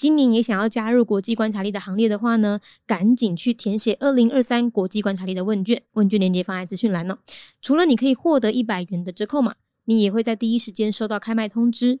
今年也想要加入国际观察力的行列的话呢，赶紧去填写二零二三国际观察力的问卷，问卷链接放在资讯栏哦。除了你可以获得一百元的折扣码，你也会在第一时间收到开卖通知。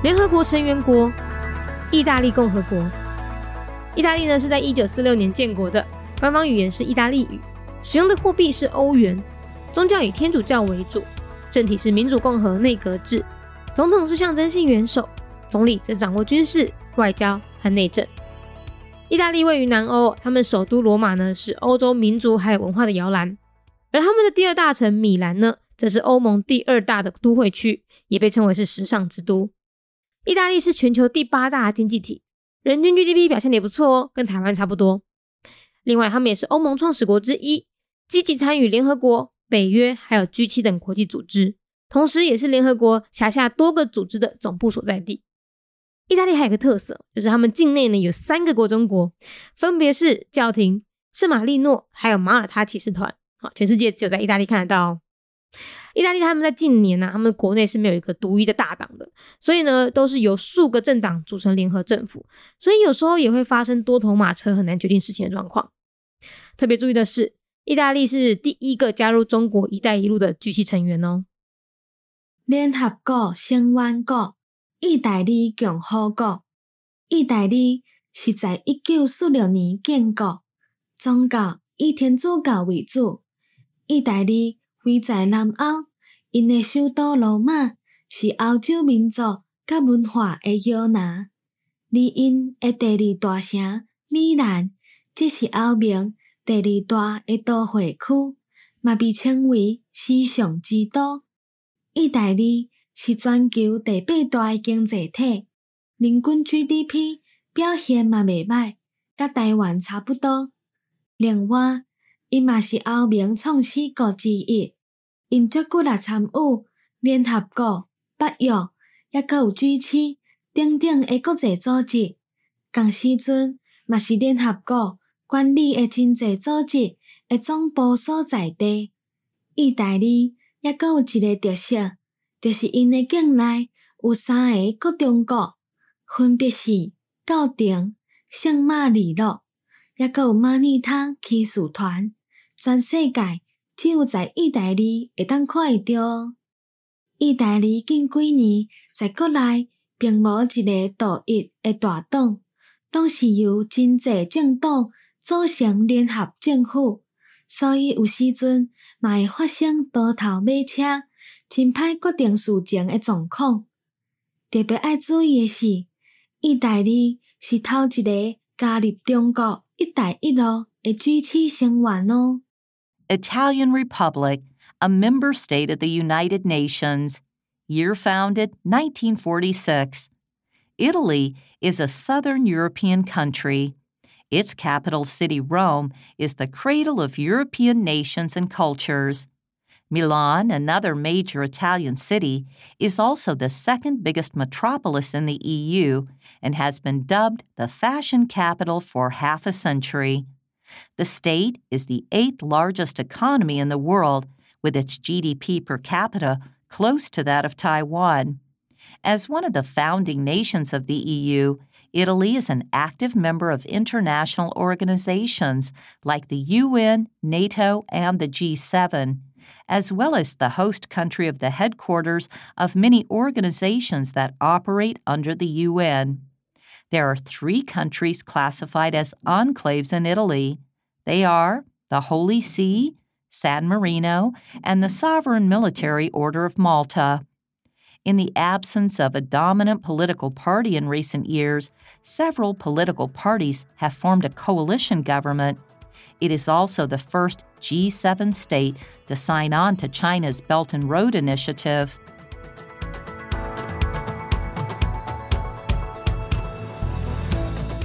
联合国成员国：意大利共和国。意大利呢是在一九四六年建国的，官方语言是意大利语，使用的货币是欧元，宗教以天主教为主，政体是民主共和内阁制，总统是象征性元首，总理则掌握军事、外交和内政。意大利位于南欧，他们首都罗马呢是欧洲民族还有文化的摇篮，而他们的第二大城米兰呢，则是欧盟第二大的都会区，也被称为是时尚之都。意大利是全球第八大经济体，人均 GDP 表现的也不错哦，跟台湾差不多。另外，他们也是欧盟创始国之一，积极参与联合国、北约还有 G7 等国际组织，同时也是联合国辖下多个组织的总部所在地。意大利还有个特色，就是他们境内呢有三个国中国，分别是教廷、圣马力诺还有马耳他骑士团。好，全世界只有在意大利看得到。意大利他们在近年呢，他们国内是没有一个独一的大党的，所以呢，都是由数个政党组成联合政府，所以有时候也会发生多头马车很难决定事情的状况。特别注意的是，意大利是第一个加入中国“一带一路”的 G7 成员哦。联合国成员国意大利共和国，意大利是在一九四六年建国，宗教以天主教为主，意大利。位在南欧，因的首都罗马是欧洲民族甲文化的摇篮，而因的第二大城米兰，即是欧盟第二大的都会区，嘛被称为时尚之都。意大利是全球第八大的经济体，人均 GDP 表现嘛袂歹，甲台湾差不多。另外，伊嘛是欧盟创始国之一。因足久来参与联合国、北约，也佮有支持等等的国际组织。同时阵，嘛是联合国管理的真济组织的总部所在地。意大利也佮有一个特色，就是因的境内有三个国中国，分别是教廷、圣马里诺，也佮有马尼塔骑士团，全世界。只有在意大利会当看会到。意大利近几年在国内并无一个独一的大党，拢是由真济政党组成联合政府，所以有时阵嘛会发生多头马车、真歹决定事情的状况。特别爱注意的是，意大利是头一个加入中国“一带一路”的 G7 成员哦。Italian Republic, a member state of the United Nations. Year founded 1946. Italy is a southern European country. Its capital city, Rome, is the cradle of European nations and cultures. Milan, another major Italian city, is also the second biggest metropolis in the EU and has been dubbed the fashion capital for half a century. The state is the eighth largest economy in the world, with its GDP per capita close to that of Taiwan. As one of the founding nations of the EU, Italy is an active member of international organizations like the UN, NATO, and the G7, as well as the host country of the headquarters of many organizations that operate under the UN. There are three countries classified as enclaves in Italy. They are the Holy See, San Marino, and the Sovereign Military Order of Malta. In the absence of a dominant political party in recent years, several political parties have formed a coalition government. It is also the first G7 state to sign on to China's Belt and Road Initiative.